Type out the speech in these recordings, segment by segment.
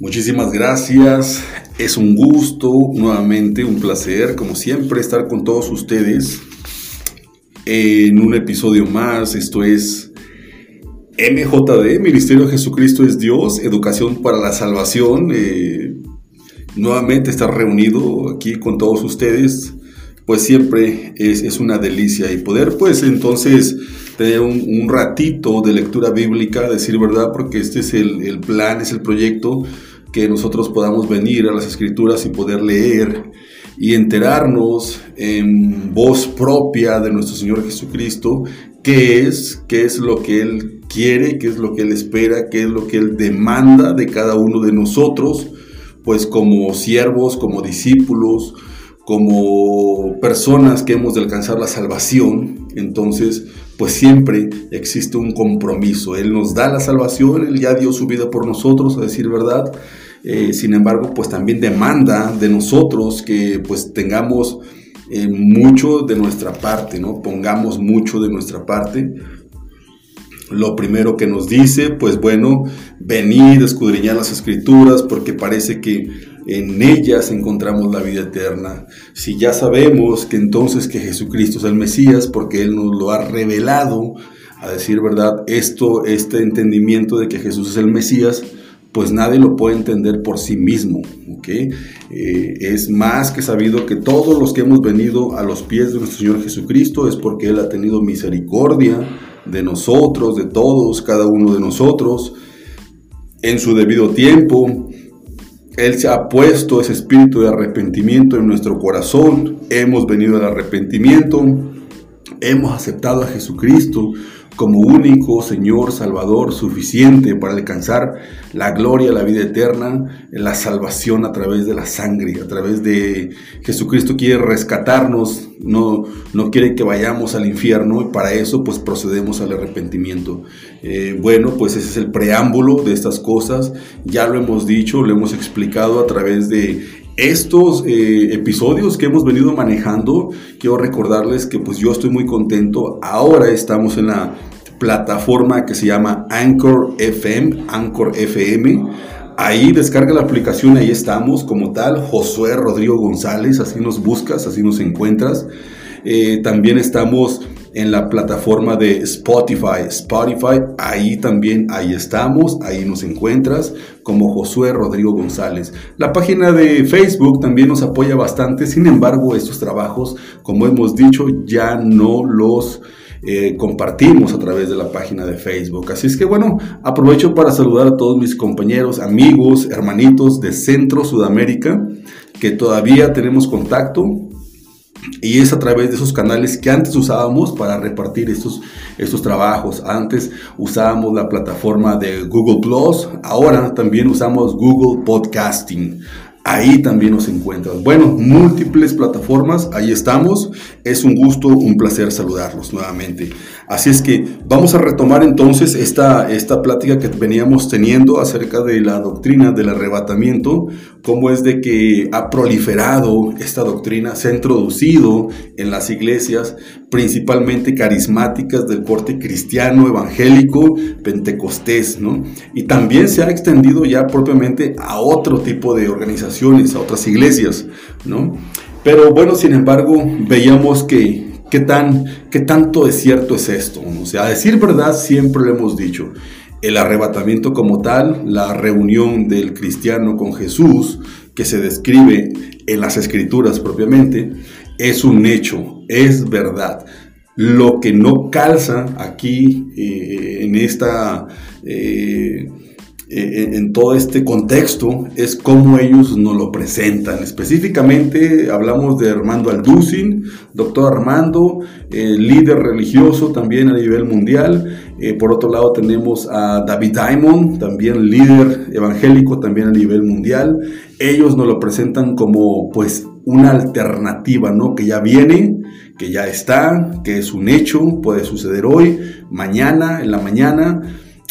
Muchísimas gracias. Es un gusto, nuevamente un placer, como siempre, estar con todos ustedes en un episodio más. Esto es MJD, Ministerio de Jesucristo es Dios, Educación para la Salvación. Eh, nuevamente estar reunido aquí con todos ustedes, pues siempre es, una delicia y poder pues entonces tener un, ratito de lectura bíblica, decir verdad, porque este es el plan, es el proyecto que nosotros podamos venir a las escrituras y poder leer y enterarnos en voz propia de nuestro Señor Jesucristo qué es, qué es lo que Él quiere, qué es lo que Él espera, qué es lo que Él demanda de cada uno de nosotros, pues como siervos, como discípulos, como personas que hemos de alcanzar la salvación, entonces pues siempre existe un compromiso. Él nos da la salvación, Él ya dio su vida por nosotros, a decir verdad. Eh, sin embargo, pues también demanda de nosotros que pues tengamos eh, mucho de nuestra parte, ¿no? Pongamos mucho de nuestra parte. Lo primero que nos dice, pues bueno, venir, escudriñar las escrituras, porque parece que en ellas encontramos la vida eterna. Si ya sabemos que entonces que Jesucristo es el Mesías, porque Él nos lo ha revelado, a decir verdad, esto, este entendimiento de que Jesús es el Mesías, pues nadie lo puede entender por sí mismo. ¿okay? Eh, es más que sabido que todos los que hemos venido a los pies de nuestro Señor Jesucristo es porque Él ha tenido misericordia de nosotros, de todos, cada uno de nosotros, en su debido tiempo. Él se ha puesto ese espíritu de arrepentimiento en nuestro corazón. Hemos venido al arrepentimiento. Hemos aceptado a Jesucristo como único Señor Salvador suficiente para alcanzar la gloria, la vida eterna, la salvación a través de la sangre, a través de Jesucristo quiere rescatarnos, no, no quiere que vayamos al infierno y para eso pues procedemos al arrepentimiento. Eh, bueno, pues ese es el preámbulo de estas cosas, ya lo hemos dicho, lo hemos explicado a través de estos eh, episodios que hemos venido manejando, quiero recordarles que pues yo estoy muy contento. Ahora estamos en la plataforma que se llama Anchor FM, Anchor FM. Ahí descarga la aplicación, ahí estamos como tal. Josué Rodrigo González, así nos buscas, así nos encuentras. Eh, también estamos en la plataforma de Spotify. Spotify, ahí también, ahí estamos, ahí nos encuentras como Josué Rodrigo González. La página de Facebook también nos apoya bastante, sin embargo, estos trabajos, como hemos dicho, ya no los eh, compartimos a través de la página de Facebook. Así es que bueno, aprovecho para saludar a todos mis compañeros, amigos, hermanitos de Centro Sudamérica, que todavía tenemos contacto. Y es a través de esos canales que antes usábamos para repartir estos, estos trabajos. Antes usábamos la plataforma de Google Plus, ahora también usamos Google Podcasting. Ahí también nos encuentras. Bueno, múltiples plataformas, ahí estamos. Es un gusto, un placer saludarlos nuevamente. Así es que vamos a retomar entonces esta, esta plática que veníamos teniendo acerca de la doctrina del arrebatamiento, cómo es de que ha proliferado esta doctrina, se ha introducido en las iglesias, principalmente carismáticas del corte cristiano, evangélico, pentecostés, ¿no? Y también se ha extendido ya propiamente a otro tipo de organizaciones, a otras iglesias, ¿no? Pero bueno, sin embargo, veíamos que ¿Qué, tan, ¿Qué tanto de cierto es esto? O sea, a decir verdad siempre lo hemos dicho. El arrebatamiento como tal, la reunión del cristiano con Jesús, que se describe en las escrituras propiamente, es un hecho, es verdad. Lo que no calza aquí eh, en esta... Eh, eh, en todo este contexto es cómo ellos nos lo presentan. Específicamente hablamos de Armando Alducin, doctor Armando, líder religioso también a nivel mundial. Eh, por otro lado tenemos a David Diamond, también líder evangélico también a nivel mundial. Ellos nos lo presentan como pues una alternativa, ¿no? Que ya viene, que ya está, que es un hecho, puede suceder hoy, mañana, en la mañana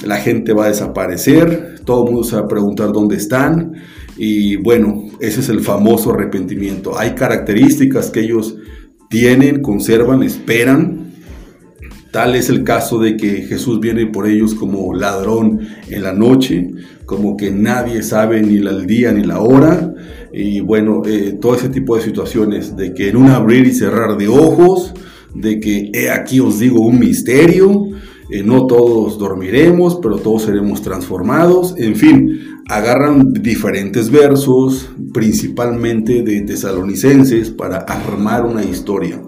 la gente va a desaparecer, todo el mundo se va a preguntar dónde están y bueno, ese es el famoso arrepentimiento. Hay características que ellos tienen, conservan, esperan Tal es el caso de que Jesús viene por ellos como ladrón en la noche, como que nadie sabe ni el día ni la hora, y bueno, eh, todo ese tipo de situaciones, de que en un abrir y cerrar de ojos, de que he aquí os digo un misterio, eh, no todos dormiremos, pero todos seremos transformados, en fin, agarran diferentes versos, principalmente de tesalonicenses, para armar una historia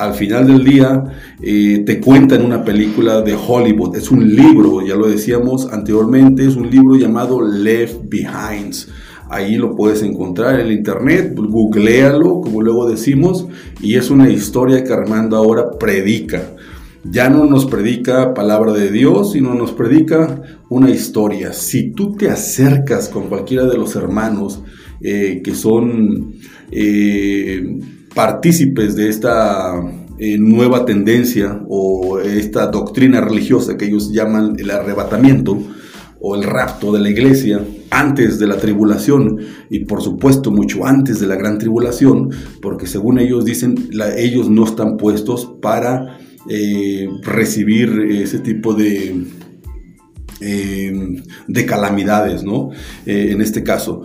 al final del día eh, te cuentan una película de Hollywood. Es un libro, ya lo decíamos anteriormente, es un libro llamado Left Behind. Ahí lo puedes encontrar en el internet, googlealo, como luego decimos, y es una historia que Armando ahora predica. Ya no nos predica palabra de Dios, sino nos predica una historia. Si tú te acercas con cualquiera de los hermanos eh, que son... Eh, partícipes de esta eh, nueva tendencia o esta doctrina religiosa que ellos llaman el arrebatamiento o el rapto de la iglesia antes de la tribulación y por supuesto mucho antes de la gran tribulación, porque según ellos dicen, ellos no están puestos para eh, recibir ese tipo de, eh, de calamidades, ¿no? en este caso.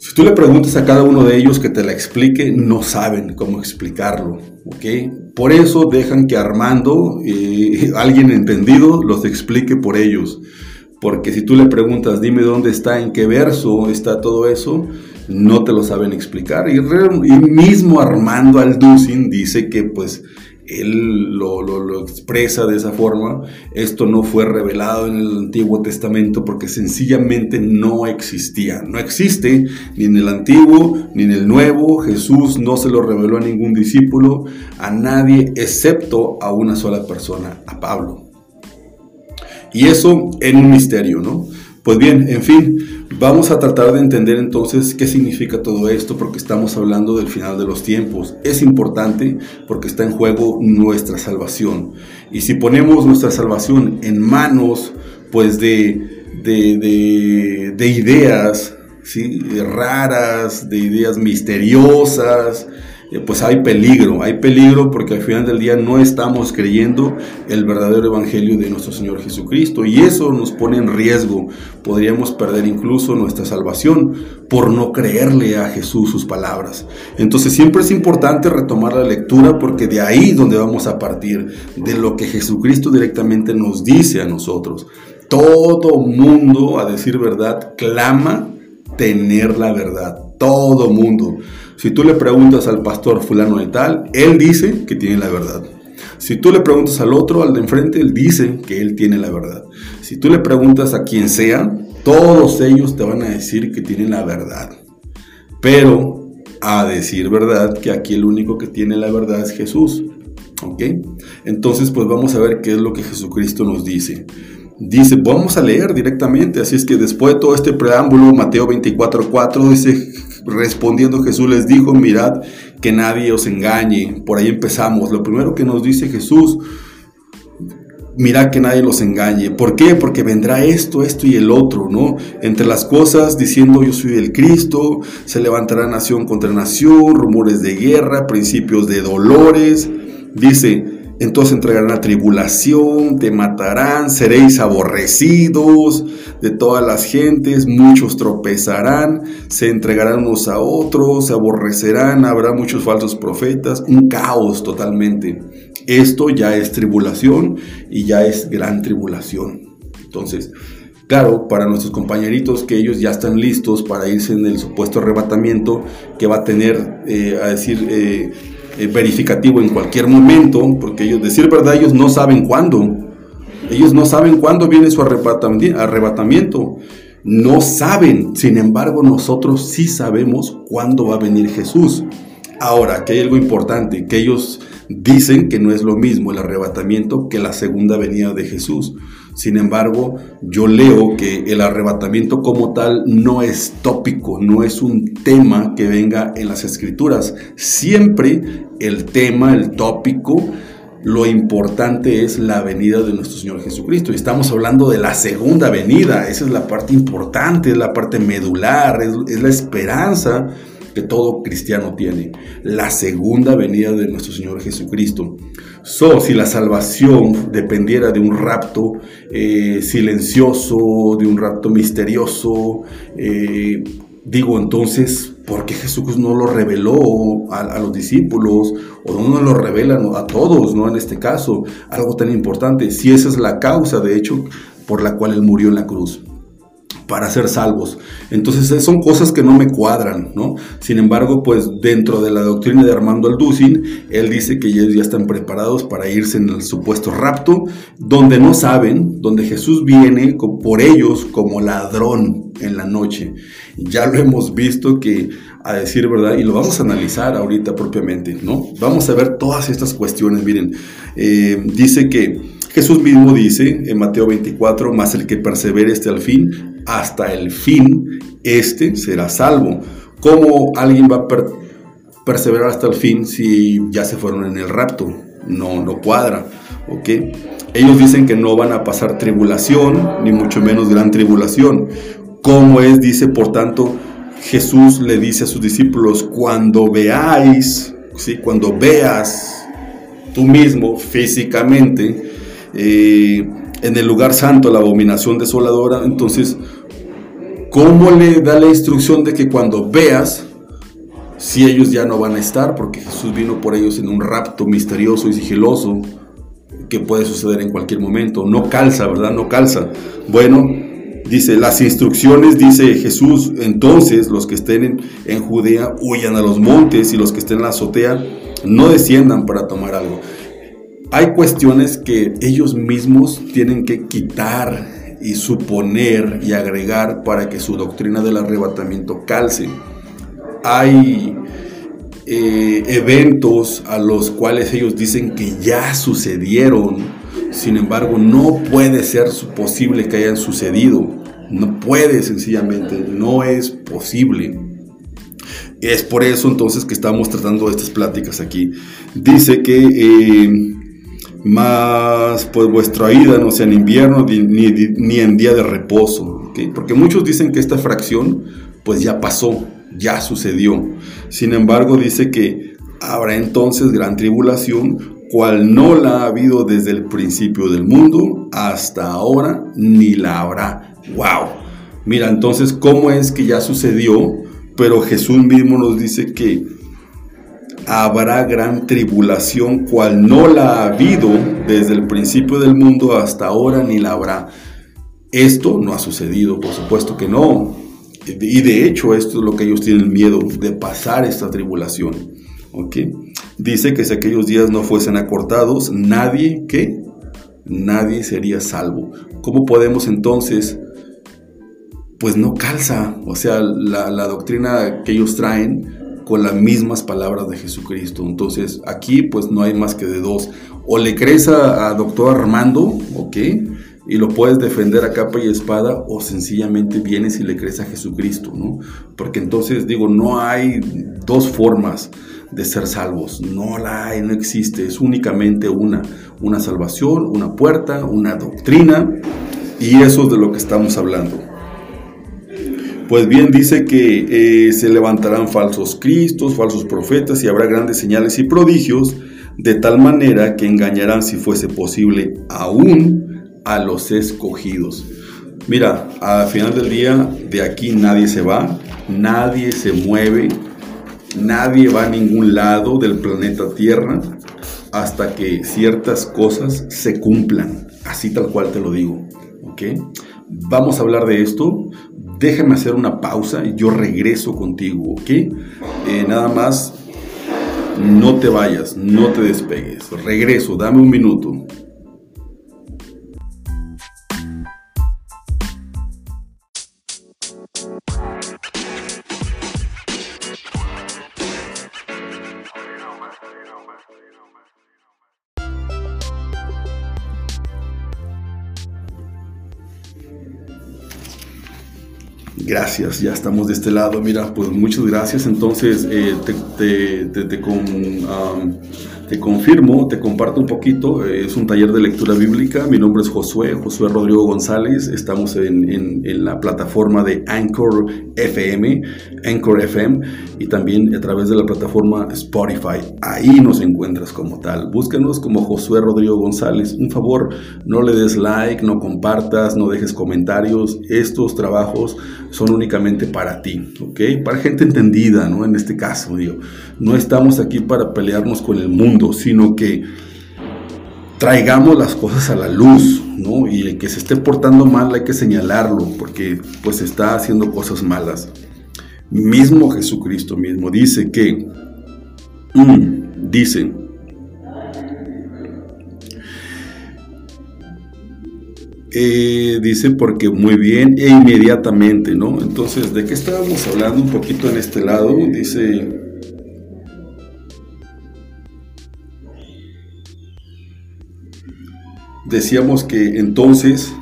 Si tú le preguntas a cada uno de ellos que te la explique, no saben cómo explicarlo, ¿ok? Por eso dejan que Armando, eh, alguien entendido, los explique por ellos. Porque si tú le preguntas, dime dónde está, en qué verso está todo eso, no te lo saben explicar. Y, y mismo Armando Alducin dice que pues él lo, expresa de esa forma. Esto no fue revelado en el Antiguo Testamento porque sencillamente no existía. No existe ni en el Antiguo ni en el Nuevo. Jesús no se lo reveló a ningún discípulo, a nadie, excepto a una sola persona, a Pablo. Y eso en un misterio, ¿no? Pues bien, en fin, vamos a tratar de entender entonces qué significa todo esto porque estamos hablando del final de los tiempos. Es importante porque está en juego nuestra salvación. Y si ponemos nuestra salvación en manos pues de, de, de ideas ¿sí? raras, de ideas misteriosas, pues hay peligro, hay peligro porque al final del día no estamos creyendo el verdadero evangelio de nuestro Señor Jesucristo y eso nos pone en riesgo. Podríamos perder incluso nuestra salvación por no creerle a Jesús sus palabras. Entonces siempre es importante retomar la lectura porque de ahí donde vamos a partir, de lo que Jesucristo directamente nos dice a nosotros. Todo mundo, a decir verdad, clama tener la verdad. Todo mundo. Si tú le preguntas al pastor fulano de tal, él dice que tiene la verdad. Si tú le preguntas al otro, al de enfrente, él dice que él tiene la verdad. Si tú le preguntas a quien sea, todos ellos te van a decir que tienen la verdad. Pero, a decir verdad, que aquí el único que tiene la verdad es Jesús. ¿Ok? Entonces, pues vamos a ver qué es lo que Jesucristo nos dice. Dice, vamos a leer directamente, así es que después de todo este preámbulo, Mateo 24:4 dice, respondiendo Jesús les dijo, mirad que nadie os engañe. Por ahí empezamos. Lo primero que nos dice Jesús, mirad que nadie los engañe. ¿Por qué? Porque vendrá esto, esto y el otro, ¿no? Entre las cosas diciendo yo soy el Cristo, se levantará nación contra nación, rumores de guerra, principios de dolores. Dice, entonces entregarán la tribulación, te matarán, seréis aborrecidos de todas las gentes, muchos tropezarán, se entregarán unos a otros, se aborrecerán, habrá muchos falsos profetas, un caos totalmente. Esto ya es tribulación y ya es gran tribulación. Entonces, Claro, para nuestros compañeritos que ellos ya están listos para irse en el supuesto arrebatamiento que va a tener, eh, a decir, eh, eh, verificativo en cualquier momento, porque ellos, decir verdad, ellos no saben cuándo. Ellos no saben cuándo viene su arrebatamiento. No saben. Sin embargo, nosotros sí sabemos cuándo va a venir Jesús. Ahora, que hay algo importante, que ellos dicen que no es lo mismo el arrebatamiento que la segunda venida de Jesús. Sin embargo, yo leo que el arrebatamiento como tal no es tópico, no es un tema que venga en las escrituras. Siempre el tema, el tópico, lo importante es la venida de nuestro Señor Jesucristo. Y estamos hablando de la segunda venida. Esa es la parte importante, es la parte medular, es, la esperanza que todo cristiano tiene, la segunda venida de nuestro Señor Jesucristo. So, si la salvación dependiera de un rapto eh, silencioso, de un rapto misterioso, eh, digo entonces, ¿por qué Jesús no lo reveló a, los discípulos o no lo revela a todos, no en este caso? Algo tan importante, si esa es la causa, de hecho, por la cual Él murió en la cruz para ser salvos. Entonces son cosas que no me cuadran, ¿no? Sin embargo, pues dentro de la doctrina de Armando Alducin, él dice que ellos ya están preparados para irse en el supuesto rapto, donde no saben, donde Jesús viene por ellos como ladrón en la noche. Ya lo hemos visto que, a decir verdad, y lo vamos a analizar ahorita propiamente, ¿no? Vamos a ver todas estas cuestiones, miren, eh, dice que Jesús mismo dice en Mateo 24, más el que persevere este al fin, hasta el fin, este será salvo. ¿Cómo alguien va a perseverar hasta el fin si ya se fueron en el rapto? No, no cuadra, ¿ok? Ellos dicen que no van a pasar tribulación, ni mucho menos gran tribulación. ¿Cómo es? Dice, por tanto, Jesús le dice a sus discípulos, cuando veáis, ¿sí? cuando veas tú mismo físicamente, eh, en el lugar santo la abominación desoladora, entonces, ¿cómo le da la instrucción de que cuando veas, si ellos ya no van a estar, porque Jesús vino por ellos en un rapto misterioso y sigiloso, que puede suceder en cualquier momento, no calza, ¿verdad? No calza. Bueno, dice, las instrucciones, dice Jesús, entonces los que estén en, en Judea huyan a los montes y los que estén en la azotea no desciendan para tomar algo hay cuestiones que ellos mismos tienen que quitar y suponer y agregar para que su doctrina del arrebatamiento calce. Hay eh, eventos a los cuales ellos dicen que ya sucedieron, sin embargo no puede ser posible que hayan sucedido, no puede sencillamente, no es posible. Es por eso entonces que estamos tratando estas pláticas aquí. Dice que eh, más pues vuestra ida no sea en invierno ni, en día de reposo, porque muchos dicen que esta fracción pues ya pasó, ya sucedió. Sin embargo dice que habrá entonces gran tribulación, cual no la ha habido desde el principio del mundo hasta ahora, ni la habrá. ¡Wow! Mira, entonces, ¿cómo es que ya sucedió? Pero Jesús mismo nos dice que habrá gran tribulación, cual no la ha habido desde el principio del mundo hasta ahora, ni la habrá. Esto no ha sucedido, por supuesto que no. Y de hecho, esto es lo que ellos tienen miedo, de pasar esta tribulación. ¿Ok? Dice que si aquellos días no fuesen acortados, nadie, ¿qué? Nadie sería salvo. ¿Cómo podemos entonces pues no calza. O sea, la, doctrina que ellos traen con las mismas palabras de Jesucristo. Entonces aquí pues no hay más que de dos. O le crees a, doctor Armando, ¿ok? Y lo puedes defender a capa y espada o sencillamente vienes y le crees a Jesucristo, ¿no? Porque entonces digo, no hay dos formas de ser salvos. No la hay, no existe. Es únicamente una. Una salvación, una puerta, una doctrina. Y eso es de lo que estamos hablando. Pues bien dice que eh, se levantarán falsos cristos, falsos profetas y habrá grandes señales y prodigios, de tal manera que engañarán si fuese posible aún a los escogidos. Mira, al final del día de aquí nadie se va, nadie se mueve, nadie va a ningún lado del planeta Tierra hasta que ciertas cosas se cumplan, así tal cual te lo digo. ¿ok? Vamos a hablar de esto, déjame hacer una pausa y yo regreso contigo, ¿ok? Eh, nada más, no te vayas, no te despegues. Regreso, dame un minuto. Gracias, ya estamos de este lado. Mira, pues muchas gracias. Entonces, eh, te, te confirmo, te comparto un poquito. Eh, es un taller de lectura bíblica. Mi nombre es Josué, Josué Rodrigo González. Estamos en, la plataforma de Anchor FM, Anchor FM, y también a través de la plataforma Spotify. Ahí nos encuentras como tal. Búscanos como Josué Rodrigo González. Un favor, no le des like, no compartas, no dejes comentarios. Estos trabajos son únicamente para ti, ¿ok? Para gente entendida, ¿no? En este caso, digo. No estamos aquí para pelearnos con el mundo sino que traigamos las cosas a la luz, ¿no? Y el que se esté portando mal hay que señalarlo, porque pues está haciendo cosas malas. Mismo Jesucristo mismo dice que, mm, dice, eh, dice porque muy bien e inmediatamente, ¿no? Entonces, ¿de qué estábamos hablando un poquito en este lado? Dice, decíamos que entonces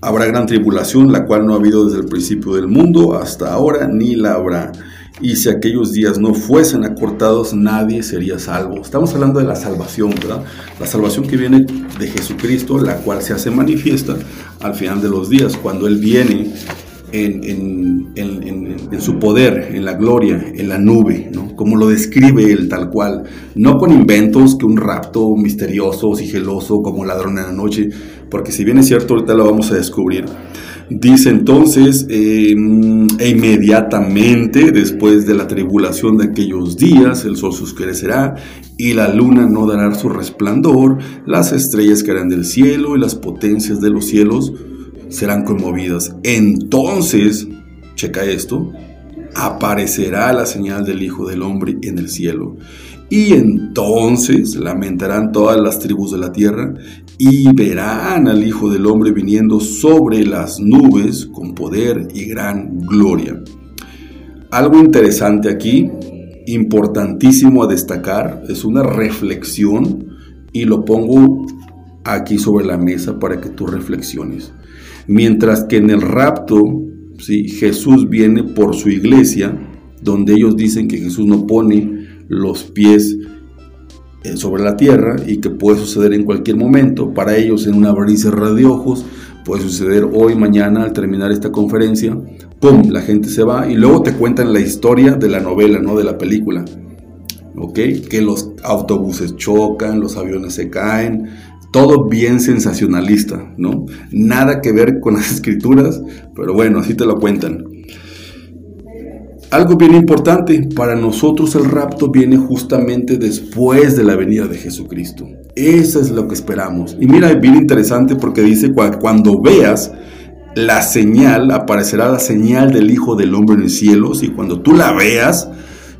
habrá gran tribulación, la cual no ha habido desde el principio del mundo hasta ahora, ni la habrá. Y si aquellos días no fuesen acortados, nadie sería salvo. Estamos hablando de la salvación, ¿verdad? La salvación que viene de Jesucristo, la cual se hace manifiesta al final de los días, cuando Él viene en, su poder, en la gloria, en la nube, ¿no? como lo describe él tal cual, no con inventos que un rapto misterioso, sigiloso, como ladrón en la noche, porque si bien es cierto, ahorita lo vamos a descubrir. Dice entonces, em, e inmediatamente después de la tribulación de aquellos días, el sol se oscurecerá y la luna no dará su resplandor, las estrellas caerán del cielo y las potencias de los cielos serán conmovidas. Entonces, checa esto, aparecerá la señal del Hijo del Hombre en el cielo. Y entonces lamentarán todas las tribus de la tierra y verán al Hijo del Hombre viniendo sobre las nubes con poder y gran gloria. Algo interesante aquí, importantísimo a destacar, es una reflexión y lo pongo aquí sobre la mesa para que tú reflexiones. Mientras que en el rapto, ¿sí? Jesús viene por su iglesia, donde ellos dicen que Jesús no pone los pies eh, sobre la tierra y que puede suceder en cualquier momento. Para ellos, en una abrir de ojos, puede suceder hoy, mañana, al terminar esta conferencia. ¡Pum! La gente se va y luego te cuentan la historia de la novela, no de la película. ¿Ok? Que los autobuses chocan, los aviones se caen, todo bien sensacionalista, ¿no? Nada que ver con las escrituras, pero bueno, así te lo cuentan. Algo bien importante, para nosotros el rapto viene justamente después de la venida de Jesucristo. Eso es lo que esperamos. Y mira, bien interesante porque dice, cuando veas la señal, aparecerá la señal del Hijo del Hombre en el cielo, y cuando tú la veas,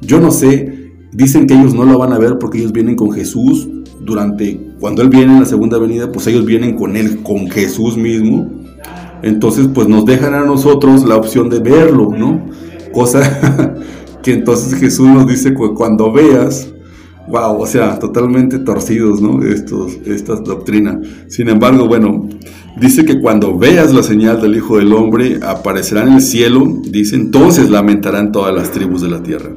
yo no sé, dicen que ellos no la van a ver porque ellos vienen con Jesús, durante, cuando Él viene en la segunda venida, pues ellos vienen con Él, con Jesús mismo. Entonces, pues nos dejan a nosotros la opción de verlo, ¿no? Cosa que entonces Jesús nos dice cuando veas, wow, o sea, totalmente torcidos, ¿no? Estos, esta doctrina. Sin embargo, bueno, dice que cuando veas la señal del Hijo del Hombre, aparecerá en el cielo, dice, entonces lamentarán todas las tribus de la tierra.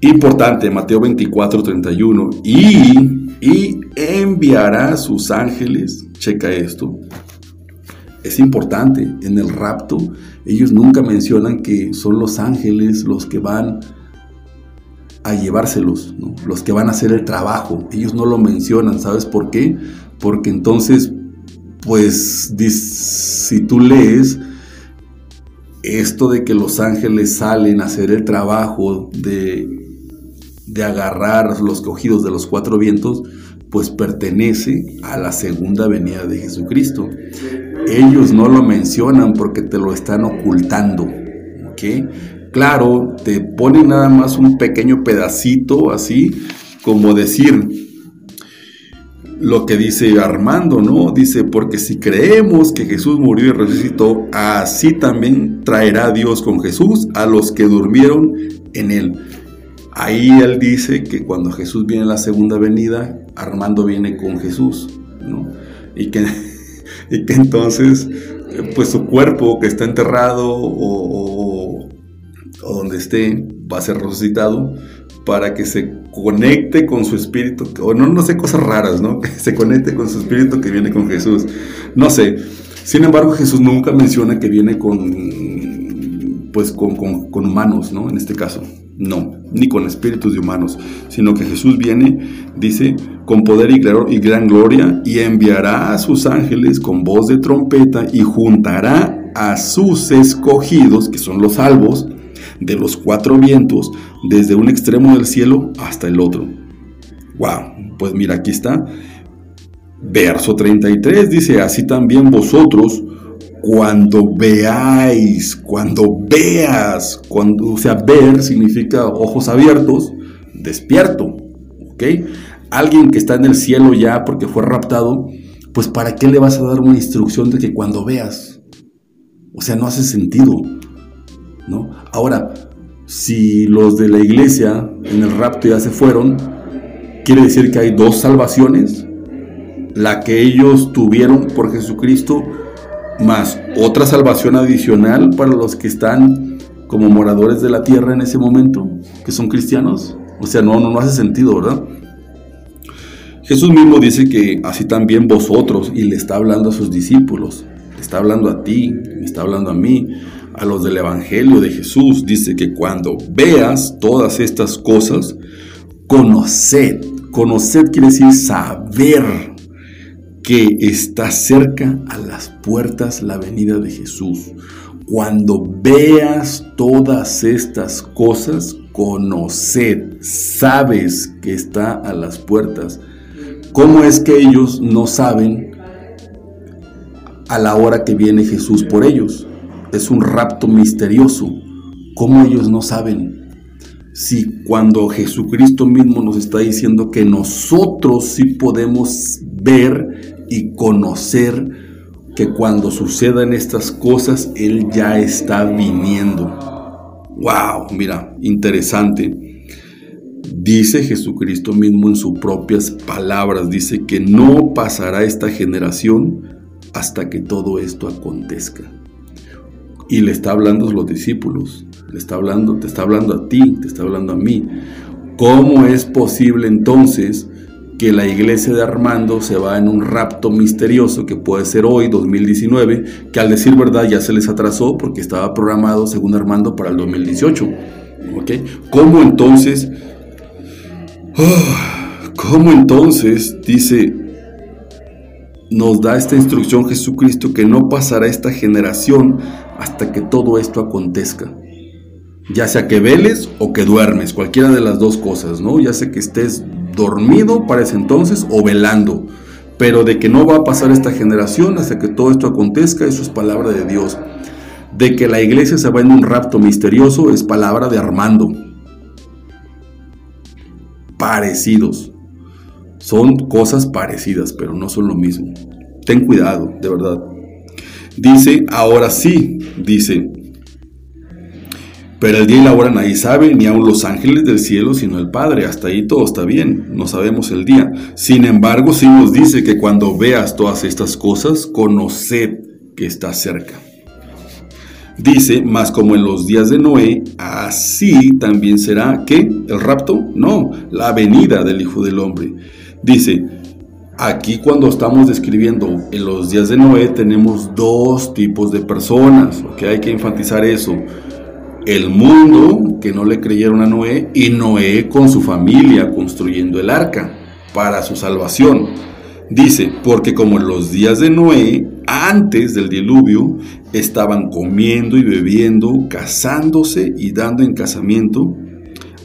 Importante, Mateo 24, 31. Y, y enviará sus ángeles, checa esto, es importante, en el rapto ellos nunca mencionan que son los ángeles los que van a llevárselos, los que van a hacer el trabajo. Ellos no lo mencionan, ¿sabes por qué? Porque entonces, pues, si tú lees esto de que los ángeles salen a hacer el trabajo de de agarrar los cogidos de los cuatro vientos, pues pertenece a la segunda venida de Jesucristo. Ellos no lo mencionan porque te lo están ocultando. ¿ok? Claro, te ponen nada más un pequeño pedacito así, como decir lo que dice Armando, ¿no? Dice, porque si creemos que Jesús murió y resucitó, así también traerá Dios con Jesús a los que durmieron en él. Ahí él dice que cuando Jesús viene en la segunda venida, Armando viene con Jesús, ¿no? Y que, que entonces, pues su cuerpo que está enterrado o, donde esté va a ser resucitado para que se conecte con su espíritu, o no, no sé, cosas raras, ¿no? Que se conecte con su espíritu que viene con Jesús. No sé. Sin embargo, Jesús nunca menciona que viene con, pues, con, con humanos, ¿no? En este caso. No, ni con espíritus de humanos, sino que Jesús viene, dice, con poder y, gran gloria, y enviará a sus ángeles con voz de trompeta y juntará a sus escogidos, que son los salvos, de los cuatro vientos, desde un extremo del cielo hasta el otro. Wow, pues mira, aquí está. Verso 33 dice, así también vosotros, cuando veáis, cuando veas, cuando, o sea, ver significa ojos abiertos, despierto, ¿ok? Alguien que está en el cielo ya porque fue raptado, pues ¿para qué le vas a dar una instrucción de que cuando veas? O sea, no hace sentido, ¿no? Ahora, si los de la iglesia en el rapto ya se fueron, quiere decir que hay dos salvaciones, la que ellos tuvieron por Jesucristo, más otra salvación adicional para los que están como moradores de la tierra en ese momento, que son cristianos. O sea, no, no, no hace sentido, ¿verdad? Jesús mismo dice que así también vosotros, y le está hablando a sus discípulos, le está hablando a ti, me está hablando a mí, a los del Evangelio de Jesús, dice que cuando veas todas estas cosas, conoced, conoced quiere decir saber que está cerca a las puertas la venida de Jesús. Cuando veas todas estas cosas, conoced, sabes que está a las puertas. ¿Cómo es que ellos no saben a la hora que viene Jesús por ellos? Es un rapto misterioso. ¿Cómo ellos no saben? Si cuando Jesucristo mismo nos está diciendo que nosotros sí podemos ver y conocer que cuando sucedan estas cosas, Él ya está viniendo. ¡Wow! Mira, interesante. Dice Jesucristo mismo en sus propias palabras, dice que no pasará esta generación hasta que todo esto acontezca. Y le está hablando a los discípulos, le está hablando, te está hablando a ti, te está hablando a mí. ¿Cómo es posible entonces que la iglesia de Armando se va en un rapto misterioso que puede ser hoy, 2019, que al decir verdad ya se les atrasó porque estaba programado, según Armando, para el 2018. ¿Ok? ¿Cómo entonces, oh, cómo entonces, dice, nos da esta instrucción Jesucristo que no pasará esta generación hasta que todo esto acontezca? Ya sea que veles o que duermes, cualquiera de las dos cosas, ¿no? Ya sea que estés dormido para ese entonces o velando. Pero de que no va a pasar esta generación hasta que todo esto acontezca, eso es palabra de Dios. De que la iglesia se va en un rapto misterioso es palabra de Armando. Parecidos. Son cosas parecidas, pero no son lo mismo. Ten cuidado, de verdad. Dice, ahora sí, dice, pero el día y la hora nadie sabe, ni aun los ángeles del cielo, sino el Padre. Hasta ahí todo está bien, no sabemos el día. Sin embargo, sí nos dice que cuando veas todas estas cosas, conoced que está cerca. Dice, más como en los días de Noé, así también será que el rapto, no, la venida del Hijo del Hombre. Dice, aquí cuando estamos describiendo en los días de Noé tenemos dos tipos de personas, que hay que enfatizar eso el mundo que no le creyeron a Noé y Noé con su familia construyendo el arca para su salvación. Dice, porque como en los días de Noé, antes del diluvio, estaban comiendo y bebiendo, casándose y dando en casamiento,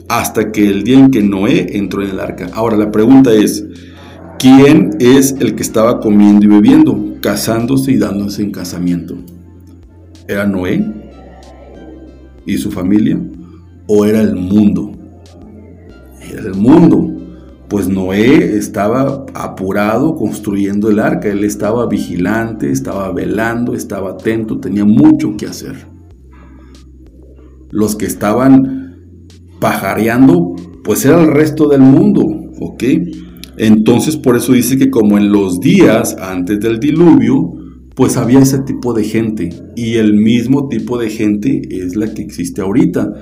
hasta que el día en que Noé entró en el arca. Ahora la pregunta es, ¿quién es el que estaba comiendo y bebiendo, casándose y dándose en casamiento? ¿Era Noé? Y su familia? ¿O era el mundo? Era el mundo. Pues Noé estaba apurado construyendo el arca, él estaba vigilante, estaba velando, estaba atento, tenía mucho que hacer. Los que estaban pajareando, pues era el resto del mundo, ¿ok? Entonces por eso dice que como en los días antes del diluvio, pues había ese tipo de gente y el mismo tipo de gente es la que existe ahorita.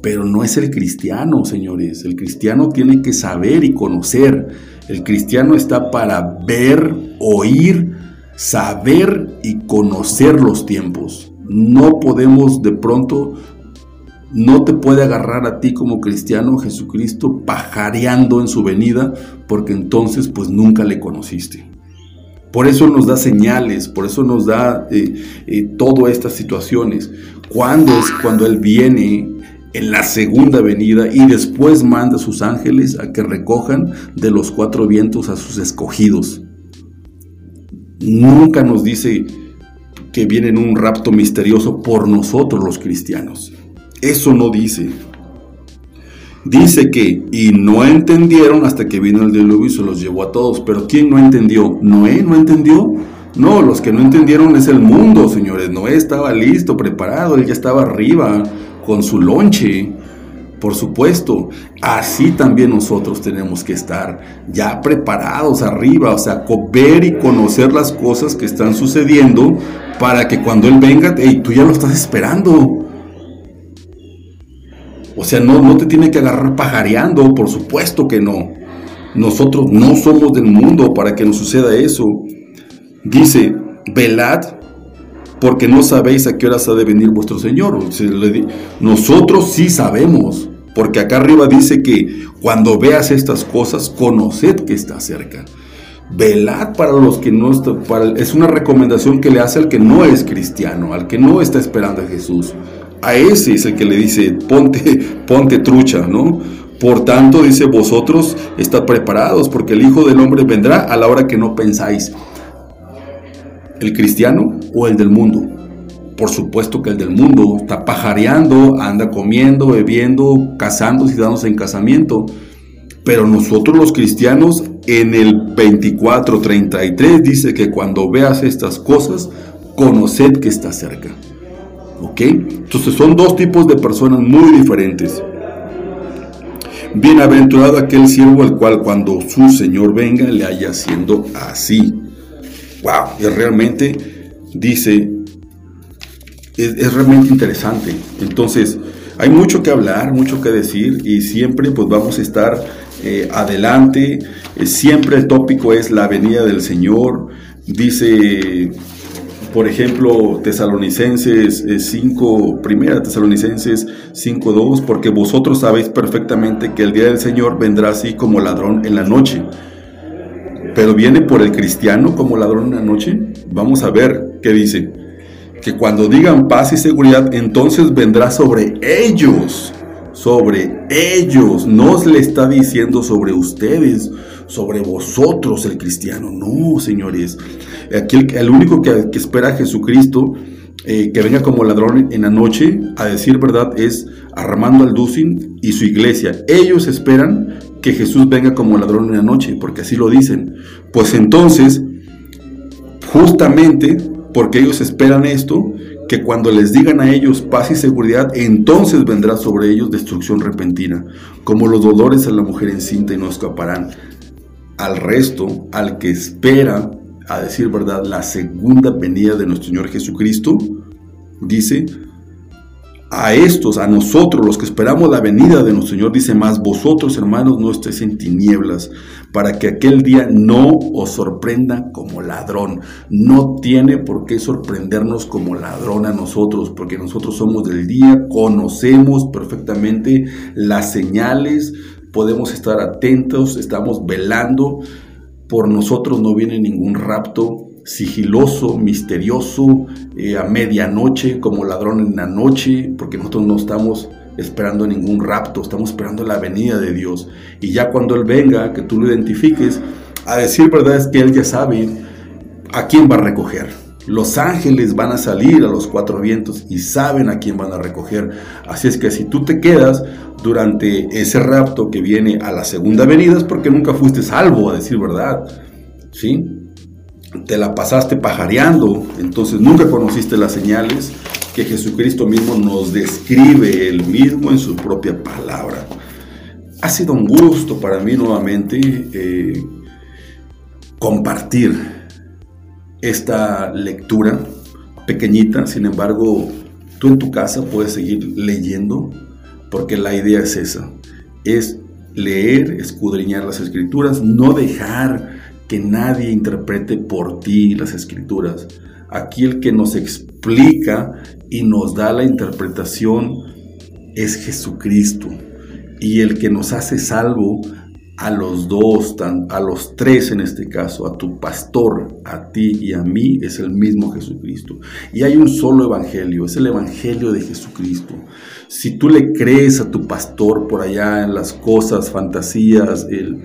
Pero no es el cristiano, señores. El cristiano tiene que saber y conocer. El cristiano está para ver, oír, saber y conocer los tiempos. No podemos de pronto, no te puede agarrar a ti como cristiano Jesucristo pajareando en su venida, porque entonces pues nunca le conociste. Por eso nos da señales, por eso nos da eh, eh, todas estas situaciones. Cuando es cuando Él viene en la segunda venida y después manda a sus ángeles a que recojan de los cuatro vientos a sus escogidos. Nunca nos dice que viene en un rapto misterioso por nosotros los cristianos. Eso no dice. Dice que, y no entendieron hasta que vino el diluvio y se los llevó a todos. Pero ¿quién no entendió? ¿Noé no entendió? No, los que no entendieron es el mundo, señores. Noé estaba listo, preparado, él ya estaba arriba con su lonche. Por supuesto, así también nosotros tenemos que estar ya preparados arriba, o sea, ver y conocer las cosas que están sucediendo para que cuando Él venga, hey, tú ya lo estás esperando. O sea, no, no te tiene que agarrar pajareando, por supuesto que no. Nosotros no somos del mundo para que nos suceda eso. Dice, velad porque no sabéis a qué hora ha de venir vuestro Señor. Nosotros sí sabemos, porque acá arriba dice que cuando veas estas cosas, conoced que está cerca. Velad para los que no están, es una recomendación que le hace al que no es cristiano, al que no está esperando a Jesús a ese es el que le dice, ponte, ponte trucha, ¿no? Por tanto, dice, vosotros estad preparados, porque el Hijo del Hombre vendrá a la hora que no pensáis. ¿El cristiano o el del mundo? Por supuesto que el del mundo está pajareando, anda comiendo, bebiendo, casándose y dándose en casamiento. Pero nosotros los cristianos en el 24:33 dice que cuando veas estas cosas, conoced que está cerca. ¿Ok? Entonces son dos tipos de personas muy diferentes. Bienaventurado aquel siervo al cual cuando su Señor venga le haya siendo así. Wow, es realmente, dice, es, realmente interesante. Entonces, hay mucho que hablar, mucho que decir y siempre pues vamos a estar eh, adelante. Eh, siempre el tópico es la venida del Señor. Dice por ejemplo, Tesalonicenses 5, eh, primera Tesalonicenses 5.2, porque vosotros sabéis perfectamente que el día del Señor vendrá así como ladrón en la noche. Pero viene por el cristiano como ladrón en la noche. Vamos a ver qué dice. Que cuando digan paz y seguridad, entonces vendrá sobre ellos. Sobre ellos. No le está diciendo sobre ustedes sobre vosotros el cristiano. No, señores. Aquí el, único que, espera a Jesucristo eh, que venga como ladrón en la noche a decir verdad es Armando Alducin y su iglesia. Ellos esperan que Jesús venga como ladrón en la noche, porque así lo dicen. Pues entonces, justamente porque ellos esperan esto, que cuando les digan a ellos paz y seguridad, entonces vendrá sobre ellos destrucción repentina, como los dolores a la mujer encinta y no escaparán al resto, al que espera, a decir verdad, la segunda venida de nuestro Señor Jesucristo, dice, a estos, a nosotros, los que esperamos la venida de nuestro Señor, dice más, vosotros hermanos no estéis en tinieblas, para que aquel día no os sorprenda como ladrón. No tiene por qué sorprendernos como ladrón a nosotros, porque nosotros somos del día, conocemos perfectamente las señales, podemos estar atentos, estamos velando. Por nosotros no viene ningún rapto sigiloso, misterioso, eh, a medianoche, como ladrón en la noche, porque nosotros no estamos esperando ningún rapto, estamos esperando la venida de Dios. Y ya cuando Él venga, que tú lo identifiques, a decir verdad es que Él ya sabe a quién va a recoger. Los ángeles van a salir a los cuatro vientos y saben a quién van a recoger. Así es que si tú te quedas durante ese rapto que viene a la segunda venida es porque nunca fuiste salvo, a decir verdad. ¿Sí? Te la pasaste pajareando, entonces nunca conociste las señales que Jesucristo mismo nos describe él mismo en su propia palabra. Ha sido un gusto para mí nuevamente eh, compartir esta lectura pequeñita, sin embargo, tú en tu casa puedes seguir leyendo, porque la idea es esa, es leer, escudriñar las escrituras, no dejar que nadie interprete por ti las escrituras. Aquí el que nos explica y nos da la interpretación es Jesucristo. Y el que nos hace salvo a los dos, a los tres en este caso, a tu pastor, a ti y a mí, es el mismo Jesucristo. Y hay un solo evangelio, es el evangelio de Jesucristo. Si tú le crees a tu pastor por allá en las cosas, fantasías, el,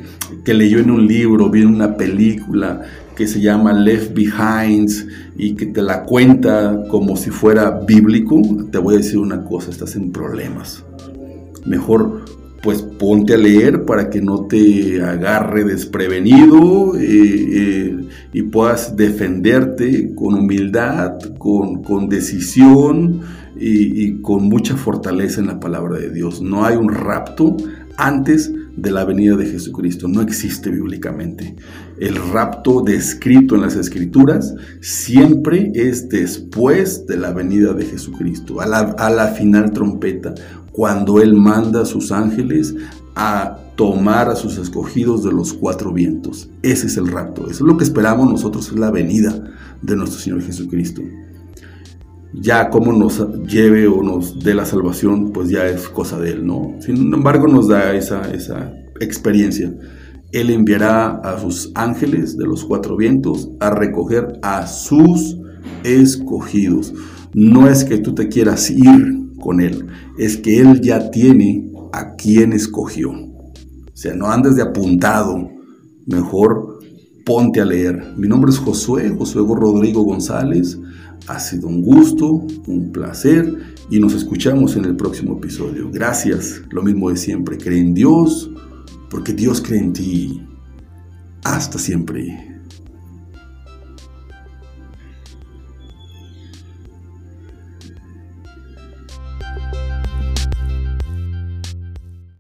que leyó en un libro, vio en una película que se llama Left Behind y que te la cuenta como si fuera bíblico, te voy a decir una cosa, estás en problemas. Mejor pues ponte a leer para que no te agarre desprevenido eh, eh, y puedas defenderte con humildad, con, decisión y, y, con mucha fortaleza en la palabra de Dios. No hay un rapto antes de la venida de Jesucristo, no existe bíblicamente. El rapto descrito en las escrituras siempre es después de la venida de Jesucristo, a la, a la final trompeta, cuando Él manda a sus ángeles a tomar a sus escogidos de los cuatro vientos. Ese es el rapto. Eso es lo que esperamos nosotros, es la venida de nuestro Señor Jesucristo. Ya cómo nos lleve o nos dé la salvación, pues ya es cosa de Él, ¿no? Sin embargo, nos da esa, esa experiencia. Él enviará a sus ángeles de los cuatro vientos a recoger a sus escogidos. No es que tú te quieras ir con Él, es que Él ya tiene a quien escogió. O sea, no andes de apuntado, mejor ponte a leer. Mi nombre es Josué, Josué Rodrigo González. Ha sido un gusto, un placer y nos escuchamos en el próximo episodio. Gracias, lo mismo de siempre. Cree en Dios, porque Dios cree en ti. Hasta siempre.